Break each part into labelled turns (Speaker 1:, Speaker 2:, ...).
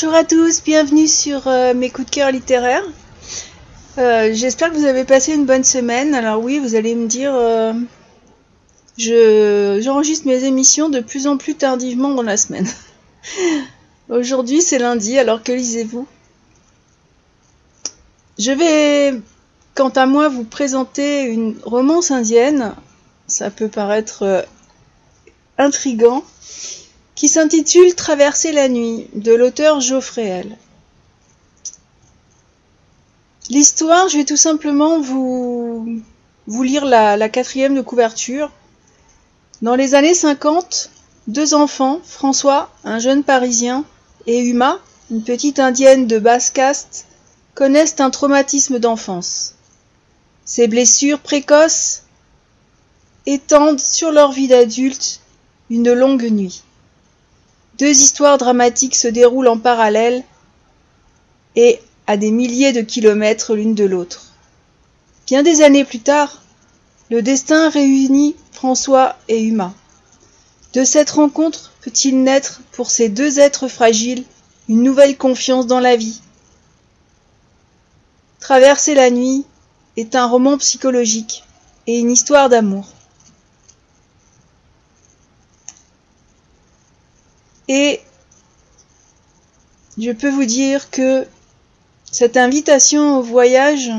Speaker 1: Bonjour à tous, bienvenue sur euh, mes coups de cœur littéraires. Euh, J'espère que vous avez passé une bonne semaine. Alors oui, vous allez me dire, euh, je j'enregistre mes émissions de plus en plus tardivement dans la semaine. Aujourd'hui c'est lundi, alors que lisez-vous? Je vais, quant à moi, vous présenter une romance indienne. Ça peut paraître euh, intrigant qui s'intitule Traverser la nuit de l'auteur Geoffrey L. L'histoire, je vais tout simplement vous, vous lire la, la quatrième de couverture. Dans les années 50, deux enfants, François, un jeune Parisien, et Uma, une petite indienne de basse caste, connaissent un traumatisme d'enfance. Ces blessures précoces étendent sur leur vie d'adulte une longue nuit. Deux histoires dramatiques se déroulent en parallèle et à des milliers de kilomètres l'une de l'autre. Bien des années plus tard, le destin réunit François et Uma. De cette rencontre peut-il naître pour ces deux êtres fragiles une nouvelle confiance dans la vie? Traverser la nuit est un roman psychologique et une histoire d'amour. Et je peux vous dire que cette invitation au voyage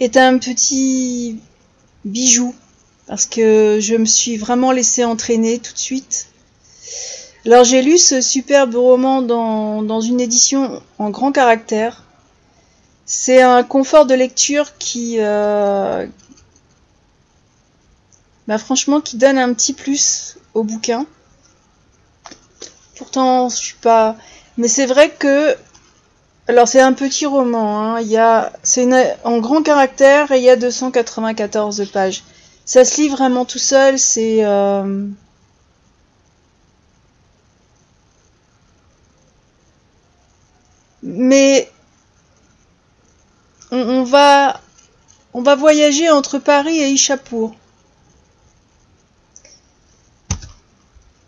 Speaker 1: est un petit bijou parce que je me suis vraiment laissé entraîner tout de suite. Alors j'ai lu ce superbe roman dans, dans une édition en grand caractère. C'est un confort de lecture qui, euh, bah franchement, qui donne un petit plus au bouquin. Pourtant, je suis pas. Mais c'est vrai que. Alors, c'est un petit roman. Hein. Il y a... C'est en grand caractère et il y a 294 pages. Ça se lit vraiment tout seul. C'est. Euh... Mais. On, va. On va voyager entre Paris et Ichapour.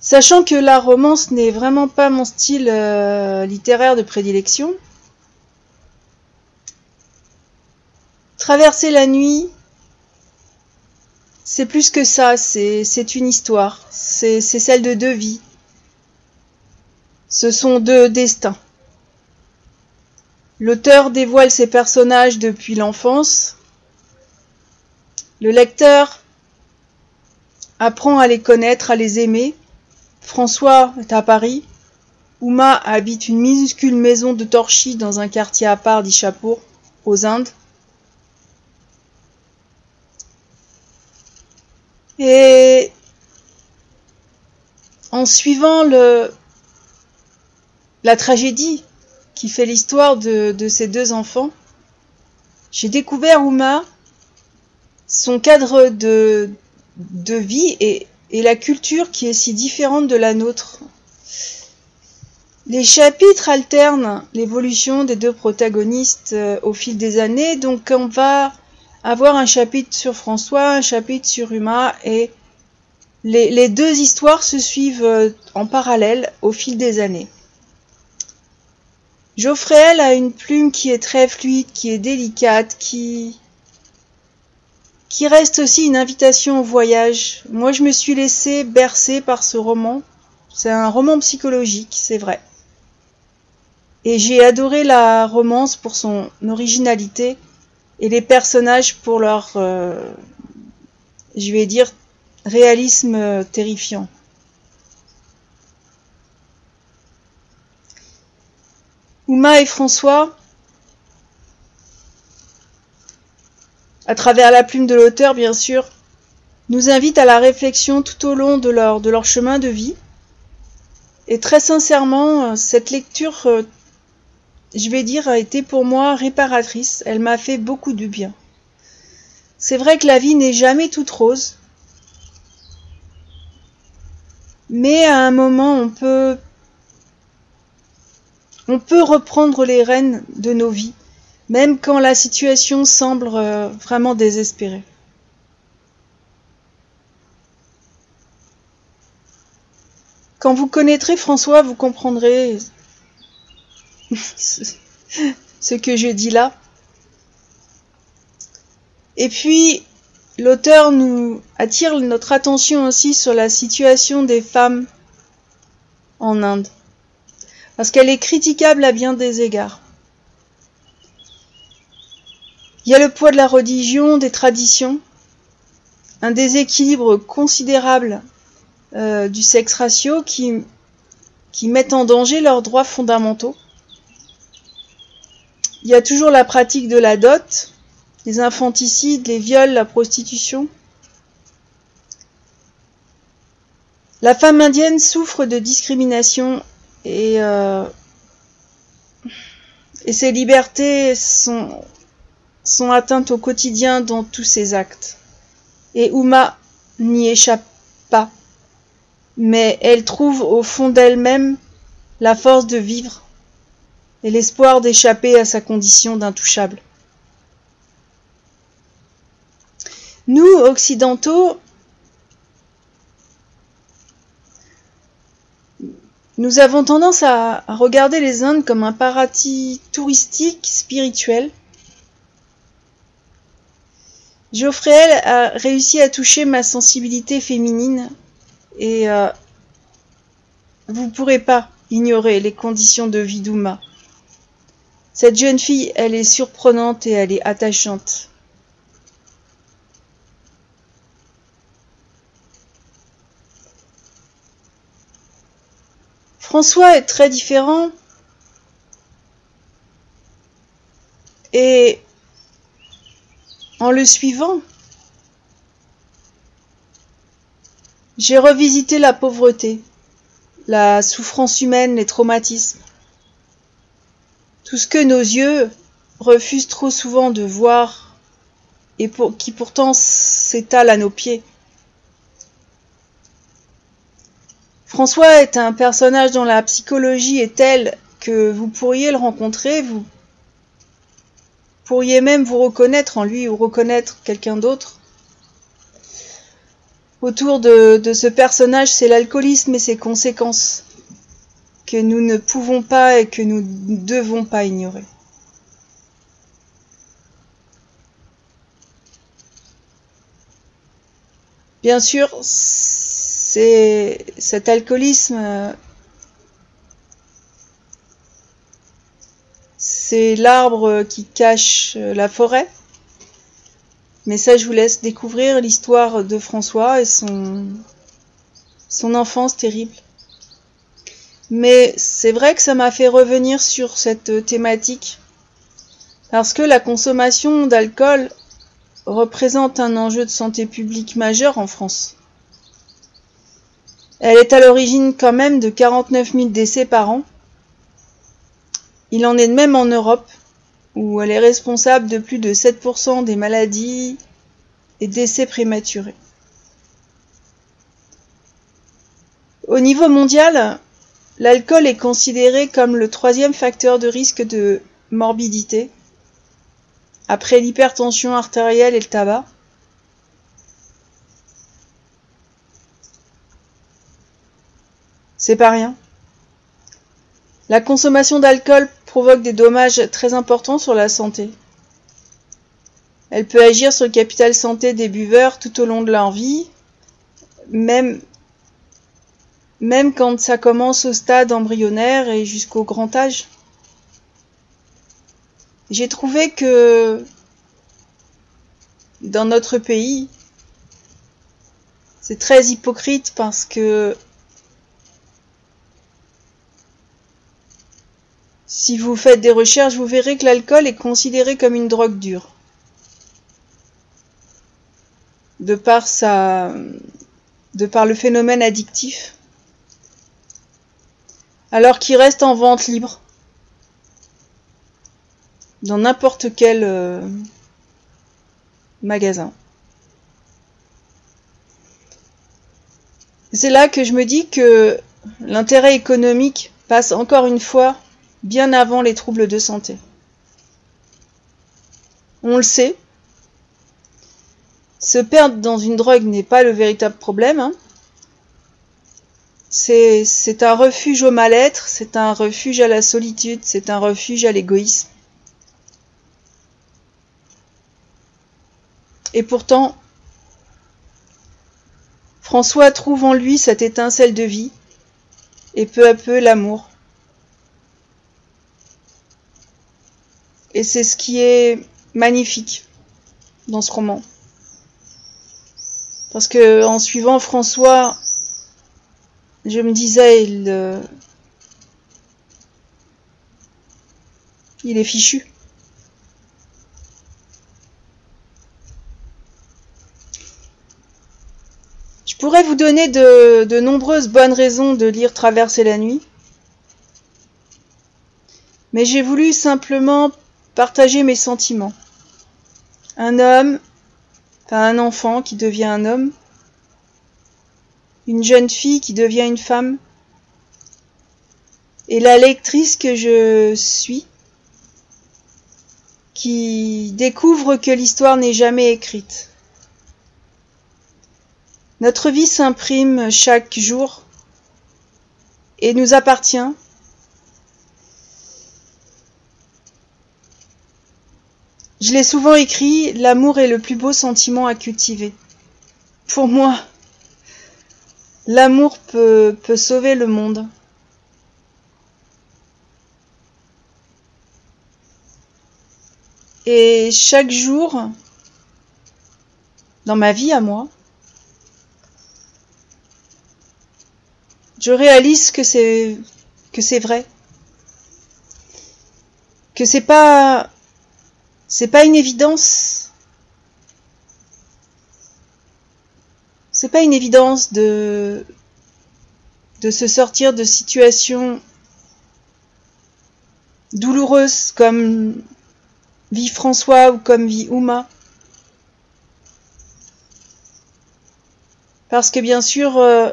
Speaker 1: Sachant que la romance n'est vraiment pas mon style euh, littéraire de prédilection, Traverser la nuit, c'est plus que ça, c'est une histoire, c'est celle de deux vies. Ce sont deux destins. L'auteur dévoile ses personnages depuis l'enfance. Le lecteur apprend à les connaître, à les aimer. François est à Paris? Uma habite une minuscule maison de Torchy dans un quartier à part d'Ichapour, aux Indes. Et en suivant la tragédie qui fait l'histoire de, ces deux enfants, j'ai découvert Uma, son cadre de vie et, et la culture qui est si différente de la nôtre. Les chapitres alternent l'évolution des deux protagonistes euh, au fil des années, donc on va avoir un chapitre sur François, un chapitre sur Uma, et les, deux histoires se suivent euh, en parallèle au fil des années. Geoffrey a une plume qui est très fluide, qui est délicate, qui, qui reste aussi une invitation au voyage. Moi, je me suis laissée bercer par ce roman. C'est un roman psychologique, c'est vrai. Et j'ai adoré la romance pour son originalité et les personnages pour leur, euh, je vais dire, réalisme terrifiant. Uma et François à travers la plume de l'auteur bien sûr, nous invite à la réflexion tout au long de leur, chemin de vie. Et très sincèrement, cette lecture, euh, je vais dire, a été pour moi réparatrice. Elle m'a fait beaucoup de bien. C'est vrai que la vie n'est jamais toute rose. Mais à un moment, on peut, on peut reprendre les rênes de nos vies même quand la situation semble euh, vraiment désespérée. Quand vous connaîtrez François, vous comprendrez ce que je dis là. Et puis, l'auteur nous attire notre attention aussi sur la situation des femmes en Inde, parce qu'elle est critiquable à bien des égards. Il y a le poids de la religion, des traditions, un déséquilibre considérable euh, du sexe ratio qui, qui mettent en danger leurs droits fondamentaux. Il y a toujours la pratique de la dot, les infanticides, les viols, la prostitution. La femme indienne souffre de discrimination et, euh, et ses libertés sont, sont atteintes au quotidien dans tous ses actes. Et Uma n'y échappe pas, mais elle trouve au fond d'elle-même la force de vivre et l'espoir d'échapper à sa condition d'intouchable. Nous, occidentaux, nous avons tendance à, regarder les Indes comme un paradis touristique spirituel. Geoffrey a réussi à toucher ma sensibilité féminine et euh, vous ne pourrez pas ignorer les conditions de vie d'Ouma. Cette jeune fille, elle est surprenante et elle est attachante. François est très différent. Et en le suivant, j'ai revisité la pauvreté, la souffrance humaine, les traumatismes. Tout ce que nos yeux refusent trop souvent de voir et qui pourtant s'étale à nos pieds. François est un personnage dont la psychologie est telle que vous pourriez le rencontrer, vous pourriez même vous reconnaître en lui ou reconnaître quelqu'un d'autre. Autour de, ce personnage, c'est l'alcoolisme et ses conséquences que nous ne pouvons pas et que nous ne devons pas ignorer. Bien sûr, c'est cet alcoolisme, c'est l'arbre qui cache la forêt. Mais ça, je vous laisse découvrir l'histoire de François et son, enfance terrible. Mais c'est vrai que ça m'a fait revenir sur cette thématique parce que la consommation d'alcool représente un enjeu de santé publique majeur en France. Elle est à l'origine quand même de 49 000 décès par an. Il en est de même en Europe, où elle est responsable de plus de 7% des maladies et décès prématurés. Au niveau mondial, l'alcool est considéré comme le troisième facteur de risque de morbidité, après l'hypertension artérielle et le tabac. C'est pas rien. La consommation d'alcool provoque des dommages très importants sur la santé. Elle peut agir sur le capital santé des buveurs tout au long de leur vie, même, même quand ça commence au stade embryonnaire et jusqu'au grand âge. J'ai trouvé que dans notre pays, c'est très hypocrite parce que Si vous faites des recherches, vous verrez que l'alcool est considéré comme une drogue dure. De par sa, de par le phénomène addictif. Alors qu'il reste en vente libre. Dans n'importe quel euh, magasin. C'est là que je me dis que l'intérêt économique passe encore une fois bien avant les troubles de santé. On le sait, se perdre dans une drogue n'est pas le véritable problème. Hein. C'est un refuge au mal-être, c'est un refuge à la solitude, c'est un refuge à l'égoïsme. Et pourtant, François trouve en lui cette étincelle de vie et peu à peu l'amour. Et c'est ce qui est magnifique dans ce roman. Parce que en suivant François, je me disais, il, euh, il est fichu. Je pourrais vous donner de, de nombreuses bonnes raisons de lire Traverser la nuit, mais j'ai voulu simplement partager mes sentiments. Un homme, enfin un enfant qui devient un homme, une jeune fille qui devient une femme, et la lectrice que je suis, qui découvre que l'histoire n'est jamais écrite. Notre vie s'imprime chaque jour et nous appartient. Je l'ai souvent écrit, l'amour est le plus beau sentiment à cultiver. Pour moi, l'amour peut, sauver le monde. Et chaque jour, dans ma vie à moi, je réalise que c'est que c'est vrai que c'est pas c'est pas une évidence. C'est pas une évidence de de se sortir de situations douloureuses comme vit François ou comme vit Ouma. Parce que bien sûr euh,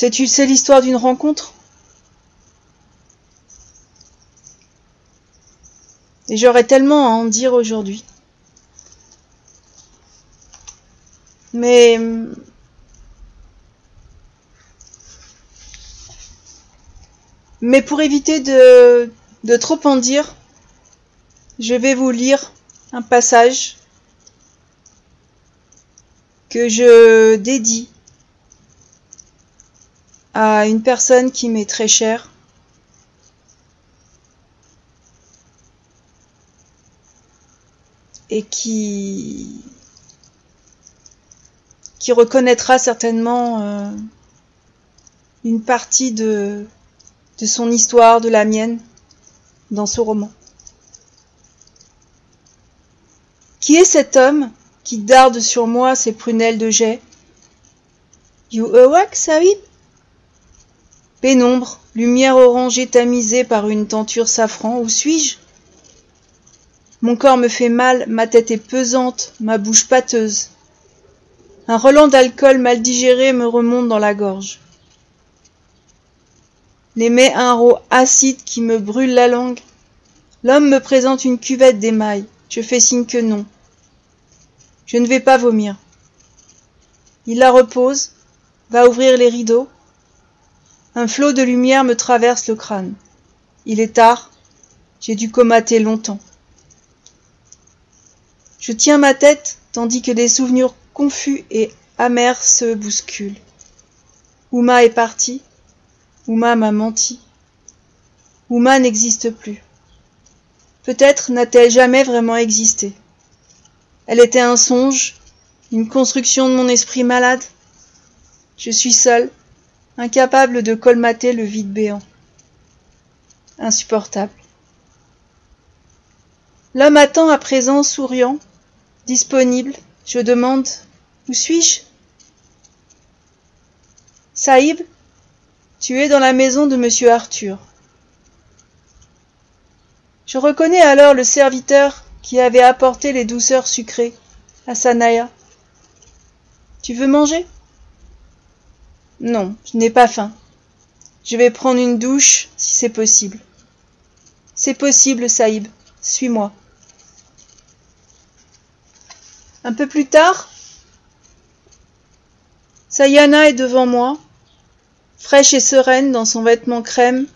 Speaker 1: C'est l'histoire d'une rencontre? Et j'aurais tellement à en dire aujourd'hui. Mais mais pour éviter de trop en dire, je vais vous lire un passage que je dédie à une personne qui m'est très chère. Et qui, reconnaîtra certainement euh, une partie de, de son histoire, de la mienne, dans ce roman. Qui est cet homme qui darde sur moi ses prunelles de jet? You awake, Sahib? Pénombre, lumière orangée tamisée par une tenture safran, où suis-je? Mon corps me fait mal, ma tête est pesante, ma bouche pâteuse. Un relent d'alcool mal digéré me remonte dans la gorge. Les un rot acide qui me brûle la langue. L'homme me présente une cuvette d'émail. Je fais signe que non. Je ne vais pas vomir. Il la repose, va ouvrir les rideaux, un flot de lumière me traverse le crâne. Il est tard, j'ai dû comater longtemps. Je tiens ma tête tandis que des souvenirs confus et amers se bousculent. Ouma est partie, Ouma m'a menti. Ouma n'existe plus. Peut-être n'a-t-elle jamais vraiment existé. Elle était un songe, une construction de mon esprit malade. Je suis seule, incapable de colmater le vide béant. Insupportable. L'homme attend à présent souriant, disponible. Je demande Où suis-je? Saïb, tu es dans la maison de monsieur Arthur. Je reconnais alors le serviteur qui avait apporté les douceurs sucrées à Sanaya. Tu veux manger? Non, je n'ai pas faim. Je vais prendre une douche, si c'est possible. C'est possible, Saïb. Suis-moi. Un peu plus tard, Sayana est devant moi, fraîche et sereine dans son vêtement crème,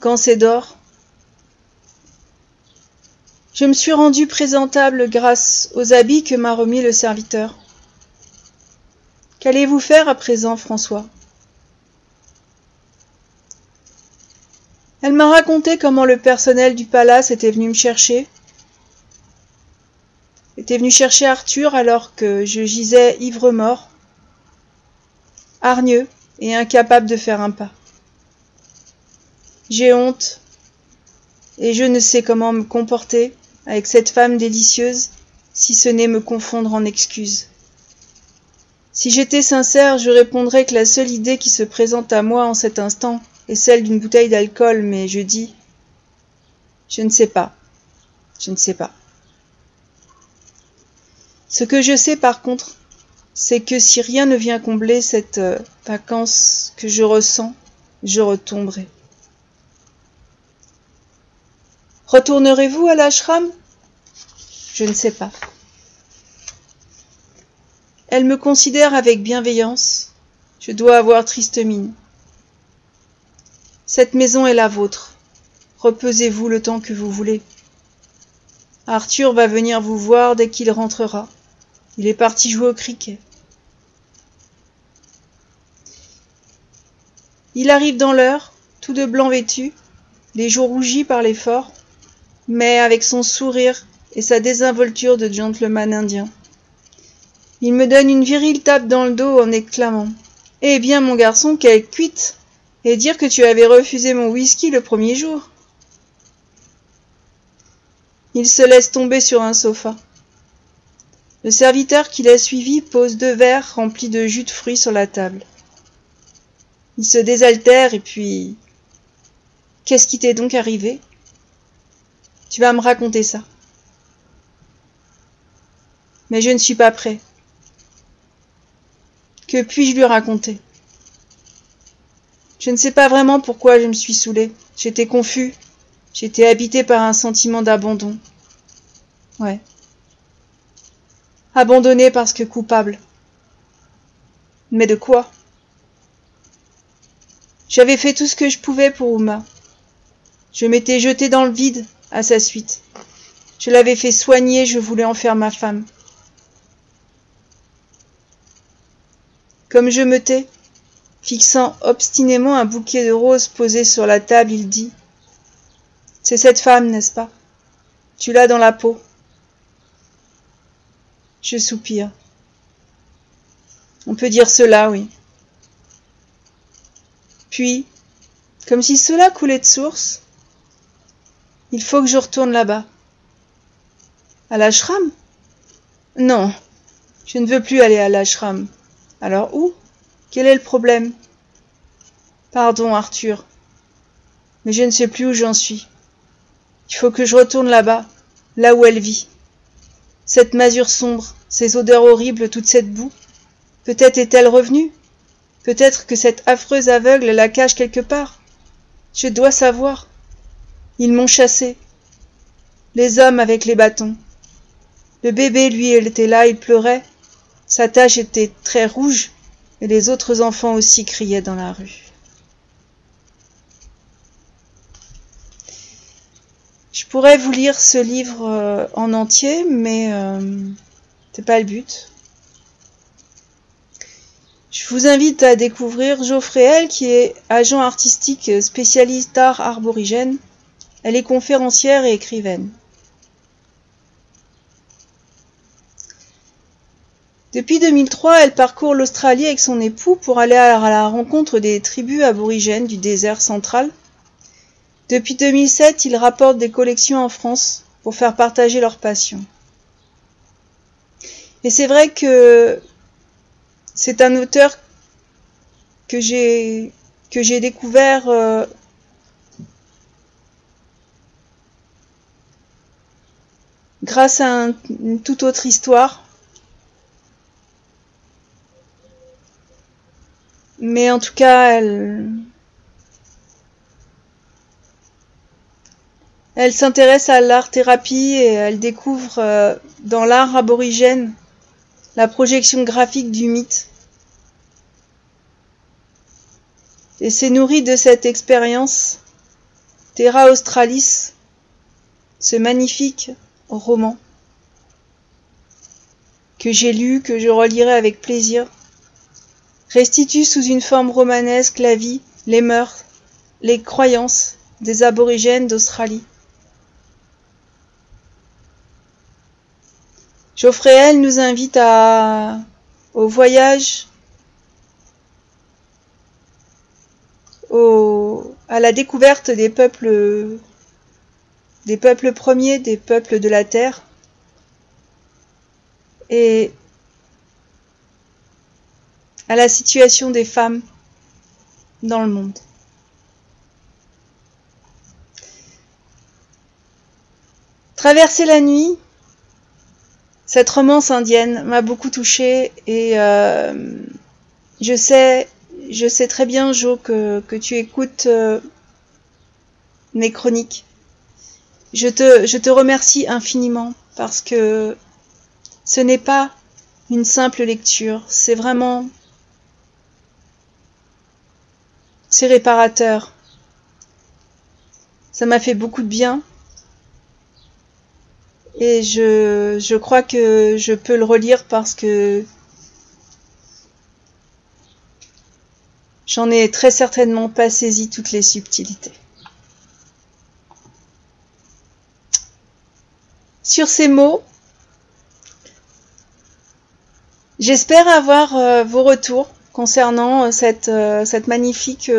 Speaker 1: gants et d'or. Je me suis rendue présentable grâce aux habits que m'a remis le serviteur. Qu'allez-vous faire à présent, François? Elle m'a raconté comment le personnel du palace était venu me chercher, était venu chercher Arthur alors que je gisais ivre-mort, hargneux et incapable de faire un pas. J'ai honte et je ne sais comment me comporter avec cette femme délicieuse si ce n'est me confondre en excuses. Si j'étais sincère, je répondrais que la seule idée qui se présente à moi en cet instant est celle d'une bouteille d'alcool, mais je dis Je ne sais pas. Je ne sais pas. Ce que je sais par contre, c'est que si rien ne vient combler cette euh, vacance que je ressens, je retomberai. Retournerez-vous à l'ashram? Je ne sais pas. Elle me considère avec bienveillance. Je dois avoir triste mine. Cette maison est la vôtre. Reposez-vous le temps que vous voulez. Arthur va venir vous voir dès qu'il rentrera. Il est parti jouer au cricket. Il arrive dans l'heure, tout de blanc vêtu, les joues rougies par l'effort, mais avec son sourire et sa désinvolture de gentleman indien. Il me donne une virile tape dans le dos en exclamant Eh bien, mon garçon, quelle cuite Et dire que tu avais refusé mon whisky le premier jour. Il se laisse tomber sur un sofa. Le serviteur qui l'a suivi pose deux verres remplis de jus de fruits sur la table. Il se désaltère et puis. Qu'est-ce qui t'est donc arrivé? Tu vas me raconter ça. Mais je ne suis pas prêt. Que puis-je lui raconter? Je ne sais pas vraiment pourquoi je me suis saoulé. J'étais confus. J'étais habité par un sentiment d'abandon. Ouais. Abandonné parce que coupable. Mais de quoi? J'avais fait tout ce que je pouvais pour Uma. Je m'étais jeté dans le vide à sa suite. Je l'avais fait soigner, je voulais en faire ma femme. Comme je me tais, fixant obstinément un bouquet de roses posé sur la table, il dit C'est cette femme, n'est-ce pas? Tu l'as dans la peau. Je soupire. On peut dire cela, oui. Puis, comme si cela coulait de source, il faut que je retourne là-bas. À l'ashram? Non, je ne veux plus aller à l'ashram. Alors où? Quel est le problème? Pardon, Arthur, mais je ne sais plus où j'en suis. Il faut que je retourne là-bas, là où elle vit. Cette masure sombre, ces odeurs horribles, toute cette boue. Peut-être est-elle revenue Peut-être que cette affreuse aveugle la cache quelque part Je dois savoir. Ils m'ont chassé. Les hommes avec les bâtons. Le bébé, lui, était là, il pleurait. Sa tache était très rouge, et les autres enfants aussi criaient dans la rue. Je pourrais vous lire ce livre euh, en entier, mais euh, c'est pas le but. Je vous invite à découvrir Geoffrey L, qui est agent artistique spécialiste d'art arborigène. Elle est conférencière et écrivaine. Depuis 2003, elle parcourt l'Australie avec son époux pour aller à la rencontre des tribus aborigènes du désert central. Depuis 2007, ils rapportent des collections en France pour faire partager leur passion. Et c'est vrai que c'est un auteur que j'ai que j'ai découvert euh, grâce à une toute autre histoire Mais en tout cas, elle. S'intéresse à l'art-thérapie et elle découvre euh, dans l'art aborigène la projection graphique du mythe. Et c'est nourri de cette expérience Terra Australis, ce magnifique roman que j'ai lu, que je relirai avec plaisir, restitue sous une forme romanesque la vie, les mœurs, les croyances des aborigènes d'Australie. Geoffréel nous invite à, au voyage, à la découverte des peuples, des peuples premiers, des peuples de la terre, et à la situation des femmes dans le monde. Traverser la nuit, cette romance indienne m'a beaucoup touchée et euh, je sais, je sais très bien, Jo, que, tu écoutes euh, mes chroniques. Je te remercie infiniment parce que ce n'est pas une simple lecture, c'est vraiment... C'est réparateur. Ça m'a fait beaucoup de bien et je, je crois que je peux le relire parce que j'en ai très certainement pas saisi toutes les subtilités. Sur ces mots, j'espère avoir euh, vos retours concernant euh, cette, euh, cette magnifique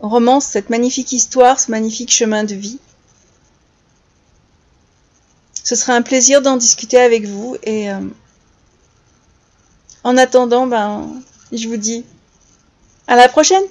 Speaker 1: romance, cette magnifique histoire, ce magnifique chemin de vie. Ce serait un plaisir d'en discuter avec vous et euh, en attendant, ben, je vous dis à la prochaine